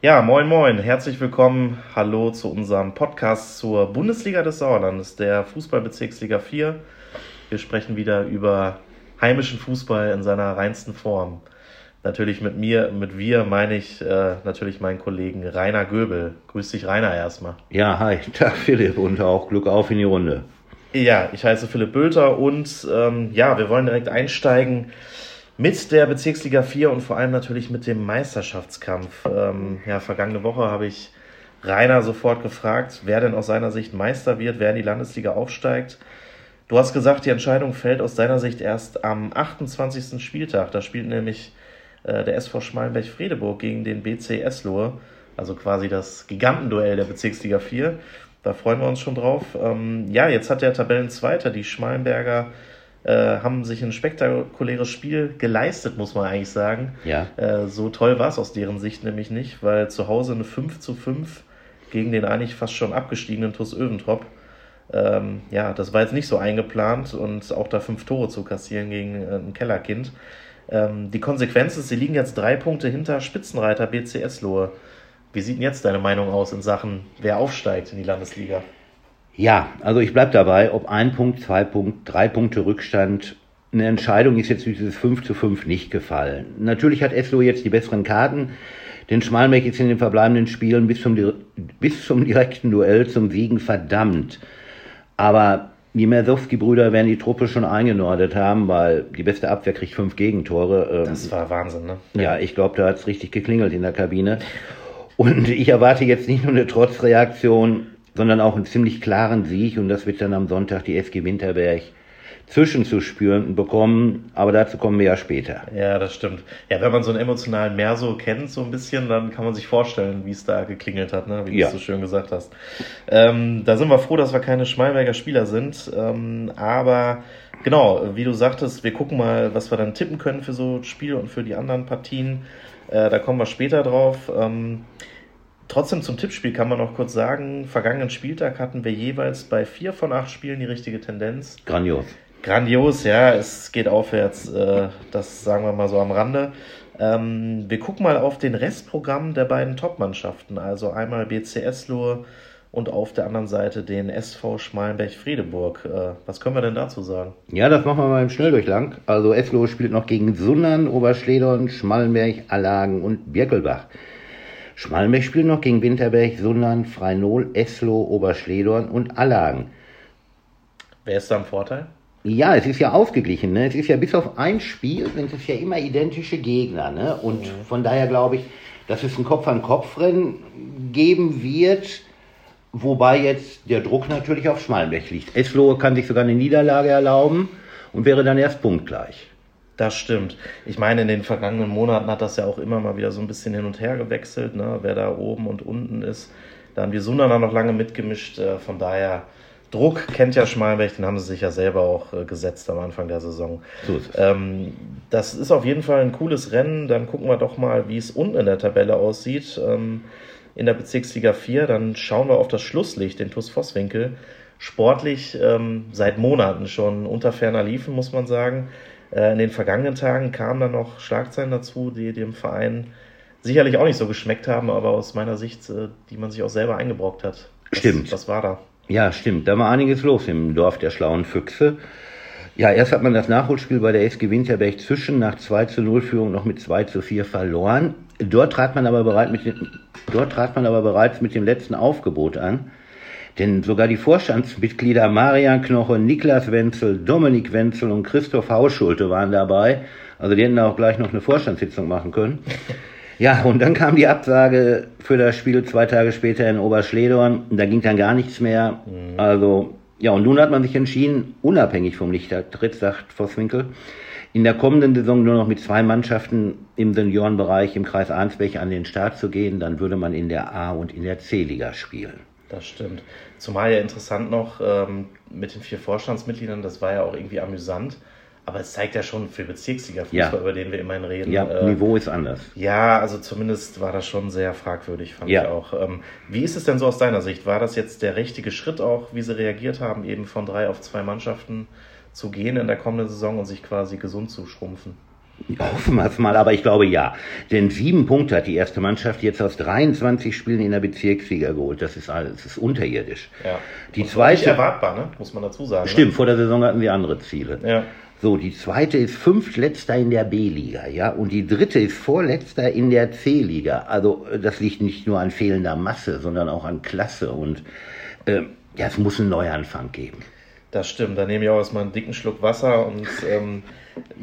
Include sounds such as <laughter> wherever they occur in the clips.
Ja, moin moin, herzlich willkommen. Hallo zu unserem Podcast zur Bundesliga des Sauerlandes, der Fußballbezirksliga 4. Wir sprechen wieder über heimischen Fußball in seiner reinsten Form. Natürlich mit mir, mit wir meine ich äh, natürlich meinen Kollegen Rainer Göbel. Grüß dich, Rainer, erstmal. Ja, hi, <laughs> Tag Philipp und auch Glück auf in die Runde. Ja, ich heiße Philipp Bülter und ähm, ja, wir wollen direkt einsteigen mit der Bezirksliga 4 und vor allem natürlich mit dem Meisterschaftskampf. Ähm, ja, vergangene Woche habe ich Rainer sofort gefragt, wer denn aus seiner Sicht Meister wird, wer in die Landesliga aufsteigt. Du hast gesagt, die Entscheidung fällt aus deiner Sicht erst am 28. Spieltag. Da spielt nämlich äh, der SV Schmalenberg-Fredeburg gegen den BC Eslohe, also quasi das Gigantenduell der Bezirksliga 4. Da freuen wir uns schon drauf. Ähm, ja, jetzt hat der Tabellenzweiter, die Schmalenberger, äh, haben sich ein spektakuläres Spiel geleistet, muss man eigentlich sagen. Ja. Äh, so toll war es aus deren Sicht nämlich nicht, weil zu Hause eine 5 zu 5 gegen den eigentlich fast schon abgestiegenen TuS Öventrop. Ähm, ja, das war jetzt nicht so eingeplant und auch da fünf Tore zu kassieren gegen äh, ein Kellerkind. Ähm, die Konsequenz ist, sie liegen jetzt drei Punkte hinter Spitzenreiter BCS Lohe. Wie sieht denn jetzt deine Meinung aus in Sachen, wer aufsteigt in die Landesliga? Ja, also ich bleibe dabei, ob ein Punkt, zwei Punkt, drei Punkte Rückstand. Eine Entscheidung ist jetzt dieses 5 zu 5 nicht gefallen. Natürlich hat Eslo jetzt die besseren Karten, denn Schmalmeck ist in den verbleibenden Spielen bis zum, bis zum direkten Duell zum Siegen verdammt. Aber die Mersowski-Brüder werden die Truppe schon eingenordet haben, weil die beste Abwehr kriegt fünf Gegentore. Ähm, das war Wahnsinn, ne? Ja, ich glaube, da hat es richtig geklingelt in der Kabine. Und ich erwarte jetzt nicht nur eine Trotzreaktion, sondern auch einen ziemlich klaren Sieg und das wird dann am Sonntag die SG Winterberg zwischenzuspüren bekommen, aber dazu kommen wir ja später. Ja, das stimmt. Ja, wenn man so einen emotionalen Merso kennt, so ein bisschen, dann kann man sich vorstellen, wie es da geklingelt hat, ne? wie ja. du es so schön gesagt hast. Ähm, da sind wir froh, dass wir keine Schmalberger Spieler sind, ähm, aber genau, wie du sagtest, wir gucken mal, was wir dann tippen können für so Spiele und für die anderen Partien. Äh, da kommen wir später drauf. Ähm, Trotzdem zum Tippspiel kann man noch kurz sagen, vergangenen Spieltag hatten wir jeweils bei vier von acht Spielen die richtige Tendenz. Grandios. Grandios, ja, es geht aufwärts, äh, das sagen wir mal so am Rande. Ähm, wir gucken mal auf den Restprogramm der beiden Top-Mannschaften, also einmal BCS Lohe und auf der anderen Seite den SV Schmalenberg-Friedeburg. Äh, was können wir denn dazu sagen? Ja, das machen wir mal im Schnelldurchlang. Also Eslo spielt noch gegen Sundern, Oberschledern, Schmallenberg, Allagen und Birkelbach. Schmalmech spielt noch gegen Winterberg, Sundern, Freinol, Eslo, Oberschledorn und Allagen. Wer ist da im Vorteil? Ja, es ist ja ausgeglichen. Ne? Es ist ja bis auf ein Spiel, sind es ja immer identische Gegner. Ne? Und mhm. von daher glaube ich, dass es ein Kopf-an-Kopf-Rennen geben wird, wobei jetzt der Druck natürlich auf Schmalmech liegt. Eslo kann sich sogar eine Niederlage erlauben und wäre dann erst punktgleich. Das stimmt. Ich meine, in den vergangenen Monaten hat das ja auch immer mal wieder so ein bisschen hin und her gewechselt, ne? wer da oben und unten ist. Da haben die Sundaner noch lange mitgemischt. Äh, von daher, Druck kennt ja Schmalberg, den haben sie sich ja selber auch äh, gesetzt am Anfang der Saison. So ist ähm, das ist auf jeden Fall ein cooles Rennen. Dann gucken wir doch mal, wie es unten in der Tabelle aussieht. Ähm, in der Bezirksliga 4, dann schauen wir auf das Schlusslicht, den TuS Vosswinkel. Sportlich ähm, seit Monaten schon unter ferner Liefen, muss man sagen. Äh, in den vergangenen Tagen kamen dann noch Schlagzeilen dazu, die dem Verein sicherlich auch nicht so geschmeckt haben, aber aus meiner Sicht, äh, die man sich auch selber eingebrockt hat. Was, stimmt. Was war da? Ja, stimmt. Da war einiges los im Dorf der schlauen Füchse. Ja, erst hat man das Nachholspiel bei der SG Winterberg zwischen nach 2 zu 0 Führung noch mit 2 zu 4 verloren. Dort trat man aber bereit mit dem, dort trat man aber bereits mit dem letzten Aufgebot an. Denn sogar die Vorstandsmitglieder Marian Knoche, Niklas Wenzel, Dominik Wenzel und Christoph Hauschulte waren dabei. Also die hätten auch gleich noch eine Vorstandssitzung machen können. <laughs> Ja, und dann kam die Absage für das Spiel zwei Tage später in Oberschledorn. Da ging dann gar nichts mehr. Mhm. Also, ja, und nun hat man sich entschieden, unabhängig vom Lichtertritt, sagt Vosswinkel, in der kommenden Saison nur noch mit zwei Mannschaften im Seniorenbereich im Kreis Arnsberg an den Start zu gehen. Dann würde man in der A- und in der C-Liga spielen. Das stimmt. Zumal ja interessant noch ähm, mit den vier Vorstandsmitgliedern, das war ja auch irgendwie amüsant. Aber es zeigt ja schon für Bezirksliga-Fußball, ja. über den wir immerhin reden. Ja, äh, Niveau ist anders. Ja, also zumindest war das schon sehr fragwürdig, fand ja. ich auch. Ähm, wie ist es denn so aus deiner Sicht? War das jetzt der richtige Schritt auch, wie sie reagiert haben, eben von drei auf zwei Mannschaften zu gehen in der kommenden Saison und sich quasi gesund zu schrumpfen? Hoffen wir es mal, aber ich glaube ja. Denn sieben Punkte hat die erste Mannschaft jetzt aus 23 Spielen in der Bezirksliga geholt. Das ist alles, das ist unterirdisch. Ja. Die Und war nicht zweite, erwartbar, ne? muss man dazu sagen. stimmt, vor der Saison hatten sie andere Ziele. Ne? Ja. So, die zweite ist fünftletzter in der B-Liga, ja, und die dritte ist vorletzter in der C-Liga. Also das liegt nicht nur an fehlender Masse, sondern auch an Klasse und äh, ja, es muss einen Neuanfang geben. Das stimmt, da nehme ich auch erstmal einen dicken Schluck Wasser und ähm,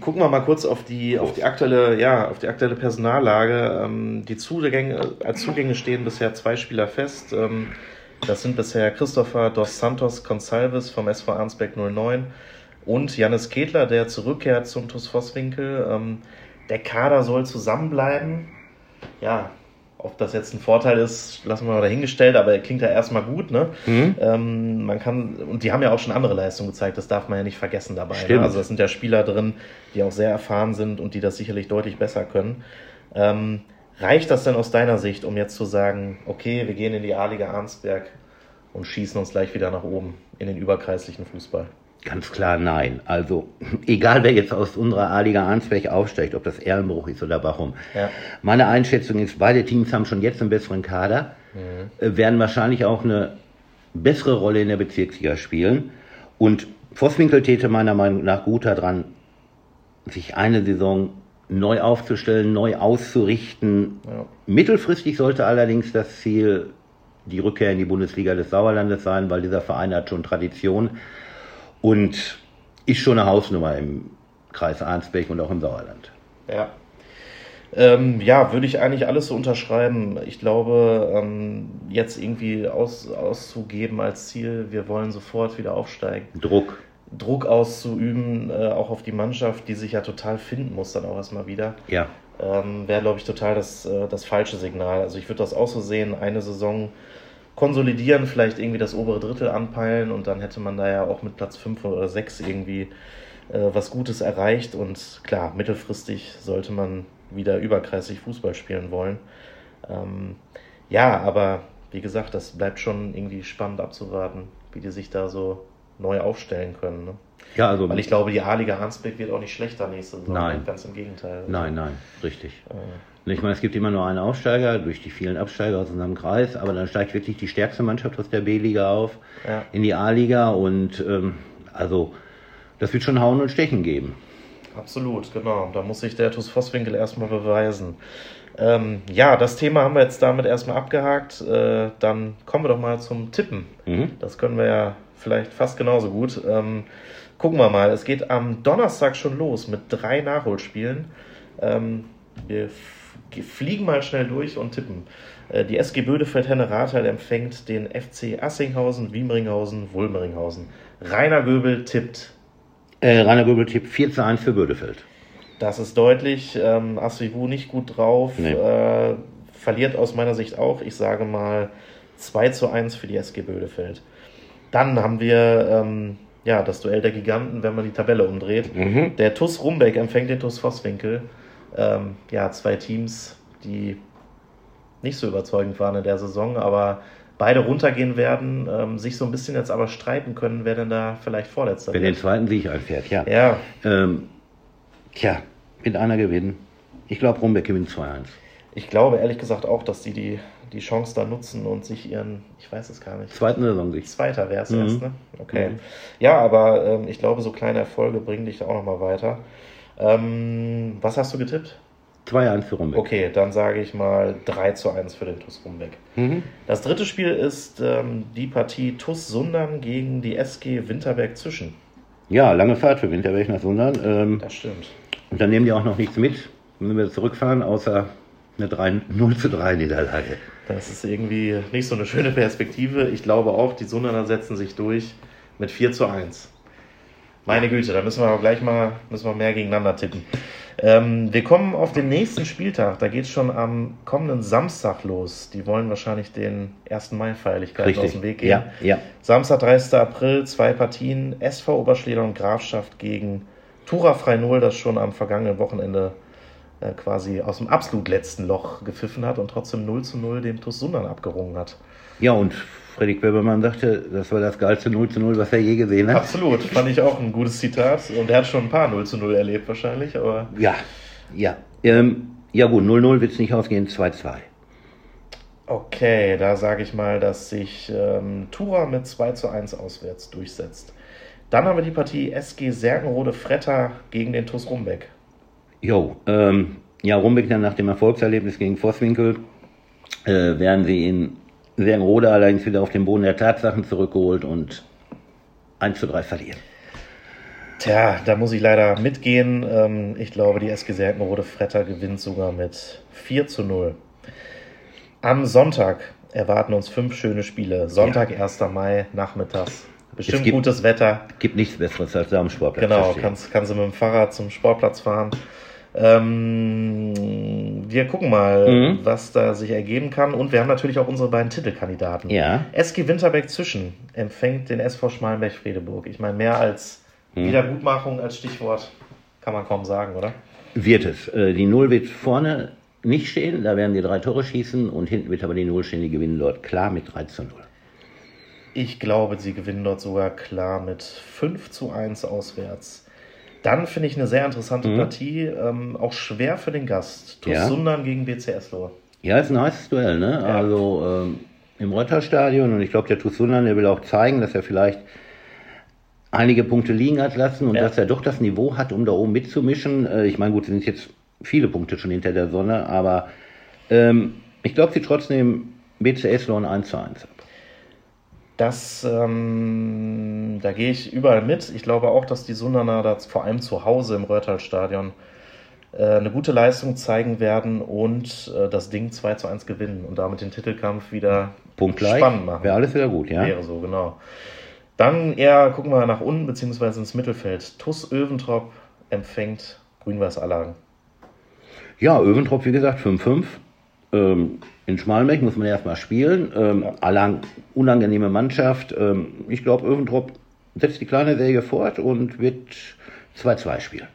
gucken wir mal kurz auf die, auf die aktuelle, ja, auf die aktuelle Personallage. Ähm, die Zugänge, als Zugänge stehen bisher zwei Spieler fest. Ähm, das sind bisher Christopher dos Santos Consalves vom SV Arnsberg 09 und Janis Kedler, der zurückkehrt zum TuS Vosswinkel. Ähm, der Kader soll zusammenbleiben. Ja, ob das jetzt ein Vorteil ist, lassen wir mal dahingestellt, aber er klingt ja erstmal gut, ne? Mhm. Ähm, man kann, und die haben ja auch schon andere Leistungen gezeigt, das darf man ja nicht vergessen dabei. Ne? Also es sind ja Spieler drin, die auch sehr erfahren sind und die das sicherlich deutlich besser können. Ähm, reicht das denn aus deiner Sicht, um jetzt zu sagen, okay, wir gehen in die A-Liga Arnsberg und schießen uns gleich wieder nach oben in den überkreislichen Fußball? Ganz klar nein. Also egal wer jetzt aus unserer A-Liga Arnsberg aufsteigt, ob das Erlenbruch ist oder Bachum. Ja. Meine Einschätzung ist, beide Teams haben schon jetzt einen besseren Kader, äh, werden wahrscheinlich auch eine bessere Rolle in der Bezirksliga spielen. Und Vosswinkel täte meiner Meinung nach gut daran, sich eine Saison neu aufzustellen, neu auszurichten. Ja. Mittelfristig sollte allerdings das Ziel die Rückkehr in die Bundesliga des Sauerlandes sein, weil dieser Verein hat schon Tradition und ist schon eine Hausnummer im Kreis Arnsberg und auch im Sauerland. Ja. Ähm, ja, würde ich eigentlich alles so unterschreiben. Ich glaube, ähm, jetzt irgendwie aus, auszugeben als Ziel, wir wollen sofort wieder aufsteigen. Druck. Druck auszuüben, äh, auch auf die Mannschaft, die sich ja total finden muss, dann auch erstmal wieder, Ja, ähm, wäre, glaube ich, total das, äh, das falsche Signal. Also ich würde das auch so sehen, eine Saison konsolidieren, vielleicht irgendwie das obere Drittel anpeilen und dann hätte man da ja auch mit Platz 5 oder 6 irgendwie äh, was Gutes erreicht und klar, mittelfristig sollte man wieder überkreisig Fußball spielen wollen. Ähm, ja, aber wie gesagt, das bleibt schon irgendwie spannend abzuwarten, wie die sich da so neu aufstellen können. Ne? Ja also Weil ich glaube, die A-Liga Arnsberg wird auch nicht schlechter nächste Saison. Nein. Ganz im Gegenteil. nein, nein, richtig. Äh, Ich meine, es gibt immer nur einen Aufsteiger durch die vielen Absteiger aus unserem Kreis, aber dann steigt wirklich die stärkste Mannschaft aus der B-Liga auf Ja. in die A-Liga und ähm, also das wird schon Hauen und Stechen geben. Absolut, genau. Da muss sich der TuS Vosswinkel erstmal beweisen. Ähm, ja, das Thema haben wir jetzt damit erstmal abgehakt. Äh, dann kommen wir doch mal zum Tippen. Mhm. Das können wir ja vielleicht fast genauso gut. Ähm, gucken wir mal. Es geht am Donnerstag schon los mit drei Nachholspielen. Ähm, wir fliegen mal schnell durch und tippen. Äh, die SG Bödefeld-Henne Rathal empfängt den FC Assinghausen, Wiemringhausen, Wulmeringhausen. Rainer Göbel tippt Äh, Rainer Göbel tippt 4 zu 1 für Bödefeld. Das ist deutlich. Ähm, Asrivu nicht gut drauf. Nee. Äh, verliert aus meiner Sicht auch. Ich sage mal 2 zu 1 für die SG Bödefeld. Dann haben wir ähm, ja, das Duell der Giganten, wenn man die Tabelle umdreht. Mhm. Der TUS Rumbeck empfängt den TUS Vosswinkel. Ähm, ja, zwei Teams, die nicht so überzeugend waren in der Saison, aber beide runtergehen werden, ähm, sich so ein bisschen jetzt aber streiten können, wer denn da vielleicht Vorletzter Wer den zweiten Sieg einfährt, ja. Ja, Ähm, tja, mit einer gewinnen. Ich glaube, Rumbeck gewinnt 2-1. Ich glaube ehrlich gesagt auch, dass die, die die Chance da nutzen und sich ihren, ich weiß es gar nicht, Zweiten Saisonsieg. Zweiter wäre es Mhm. erst, ne? Okay. Mhm. Ja, aber ähm, ich glaube, so kleine Erfolge bringen dich da auch nochmal weiter. Ähm, was hast du getippt? 2-1 für Rumbeck. Okay, dann sage ich mal 3 zu 1 für den TuS Rumbeck. Mhm. Das dritte Spiel ist ähm, die Partie TuS Sundern gegen die SG Winterberg Zwischen. Ja, lange Fahrt für Winterberg nach Sundern. Ähm, Das stimmt. und dann nehmen die auch noch nichts mit, wenn wir zurückfahren, außer eine 3, 0 zu 3 Niederlage. Das ist irgendwie nicht so eine schöne Perspektive. Ich glaube auch, die Sunderner setzen sich durch mit 4 zu 1. Meine Güte, da müssen wir aber gleich mal müssen wir mehr gegeneinander tippen. Ähm, wir kommen auf den nächsten Spieltag. Da geht es schon am kommenden Samstag los. Die wollen wahrscheinlich den 1. Mai-Feierlichkeiten aus dem Weg gehen. Ja, ja. Samstag, 30. April, zwei Partien. SV Oberschleder und Grafschaft gegen Tura Freinol, das schon am vergangenen Wochenende äh, quasi aus dem absolut letzten Loch gepfiffen hat und trotzdem 0 zu 0 dem TuS Sundern abgerungen hat. Ja, und Fredrik Webermann sagte, das war das geilste 0 zu 0, was er je gesehen hat. Absolut, fand ich auch ein gutes Zitat. Und er hat schon ein paar 0 zu 0 erlebt wahrscheinlich, aber Ja, Ja, ähm, ja gut, 0-0 wird es nicht ausgehen, 2-2. Okay, da sage ich mal, dass sich ähm, Tura mit 2 zu 1 auswärts durchsetzt. Dann haben wir die Partie SG Serkenrode Fretter gegen den TuS Rumbeck. Jo, ähm, ja, Rumbeck dann nach dem Erfolgserlebnis gegen Vosswinkel äh, werden sie in Serkenrode allerdings wieder auf den Boden der Tatsachen zurückgeholt und 1 zu 3 verlieren. Tja, da muss ich leider mitgehen. Ähm, ich glaube, die SG Serkenrode Fretter gewinnt sogar mit 4 zu 0. Am Sonntag erwarten uns fünf schöne Spiele. Sonntag, ja. 1. Mai, nachmittags. Bestimmt gibt, gutes Wetter. Gibt nichts Besseres als da am Sportplatz. Genau, kannst, kannst du mit dem Fahrrad zum Sportplatz fahren. Ähm, wir gucken mal, mhm. was da sich ergeben kann. Und wir haben natürlich auch unsere beiden Titelkandidaten. Ja. SG Winterberg Zwischen empfängt den SV Schmalenberg-Fredeburg. Ich meine, mehr als mhm. Wiedergutmachung als Stichwort kann man kaum sagen, oder? Wird es. Äh, die Null wird vorne nicht stehen, da werden die drei Tore schießen und hinten wird aber die Null stehen, die gewinnen dort klar mit 3 zu 0. Ich glaube, sie gewinnen dort sogar klar mit 5 zu 1 auswärts. Dann finde ich eine sehr interessante mhm. Partie, ähm, auch schwer für den Gast. TuS ja. Sundern gegen BCS Lohr. Ja, ist ein heißes Duell, ne? Ja. Also ähm, im Rotterstadion und ich glaube, der TuS Sundern, der will auch zeigen, dass er vielleicht einige Punkte liegen hat lassen und ja. dass er doch das Niveau hat, um da oben mitzumischen. Äh, ich meine, gut, sind jetzt viele Punkte schon hinter der Sonne, aber ähm, ich glaube, sie trotzdem BCS Lohn 1 zu 1 ab. Das, ähm, da gehe ich überall mit. Ich glaube auch, dass die Sundaner da vor allem zu Hause im Röhrtal-Stadion äh, eine gute Leistung zeigen werden und äh, das Ding 2 zu 1 gewinnen und damit den Titelkampf wieder Punktgleich. spannend machen. Wäre alles wieder gut, ja. Wäre so, genau. Dann eher gucken wir nach unten, beziehungsweise ins Mittelfeld. TUS Öventrop empfängt Grün-Weiß Allagen. Ja, Öventrop, wie gesagt, 5-5. Ähm, in Schmalmech muss man erstmal spielen. Ähm, ja. Allang, unangenehme Mannschaft. Ähm, ich glaube, Öventrop setzt die kleine Serie fort und wird 2-2 spielen.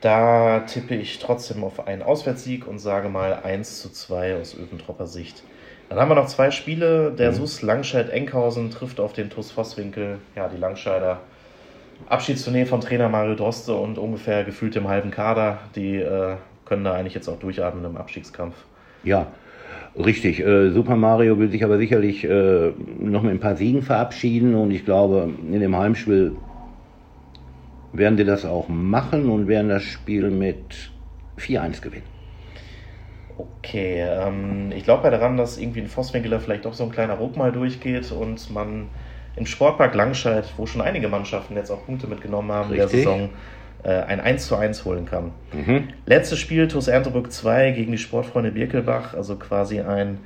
Da tippe ich trotzdem auf einen Auswärtssieg und sage mal 1 zu 2 aus Öventropper Sicht. Dann haben wir noch zwei Spiele. Der mhm. SUS Langscheid-Enkhausen trifft auf den TuS Vosswinkel. Ja, die Langscheider. Abschiedstournee von Trainer Mario Droste und ungefähr gefühlt im halben Kader. Die äh, können da eigentlich jetzt auch durchatmen im Abstiegskampf. Ja, richtig. Äh, Super Mario will sich aber sicherlich äh, noch mit ein paar Siegen verabschieden und ich glaube, in dem Heimspiel werden die das auch machen und werden das Spiel mit 4-1 gewinnen. Okay, ähm, ich glaube ja daran, dass irgendwie ein Vosswinkeler vielleicht auch so ein kleiner Ruck mal durchgeht und man im Sportpark Langscheid, wo schon einige Mannschaften jetzt auch Punkte mitgenommen haben Richtig. in der Saison, ein 1 zu 1 holen kann. Mhm. Letztes Spiel, TuS Erntebrück 2 gegen die Sportfreunde Birkelbach, also quasi ein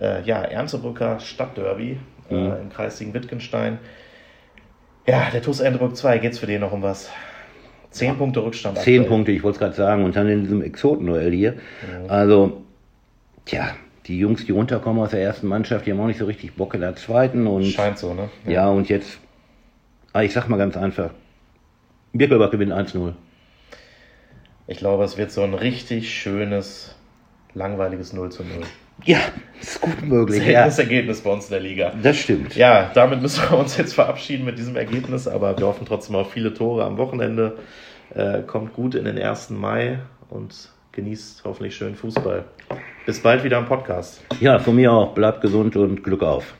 äh, ja, Erntebrücker Stadtderby äh, mhm. äh, im Kreis Wittgenstein. Ja, der TuS Erntebrück 2, geht es für den noch um was? Zehn ja. Punkte Rückstand. Zehn aktuell. Punkte, ich wollte es gerade sagen, und dann in diesem Exoten-Duell hier. Mhm. Also, tja, die Jungs, die runterkommen aus der ersten Mannschaft, die haben auch nicht so richtig Bock in der zweiten. Und, Scheint so, ne? Ja, ja und jetzt, ah, ich sag mal ganz einfach, Birkelbach gewinnt 1-0. Ich glaube, es wird so ein richtig schönes, langweiliges 0 zu 0. Ja, ist gut möglich. Das ja. Ergebnis bei uns in der Liga. Das stimmt. Ja, damit müssen wir uns jetzt verabschieden mit diesem Ergebnis, aber wir hoffen trotzdem auf viele Tore am Wochenende. Äh, kommt gut in den 1. Mai und genießt hoffentlich schön Fußball. Bis bald wieder am Podcast. Ja, von mir auch. Bleibt gesund und Glück auf.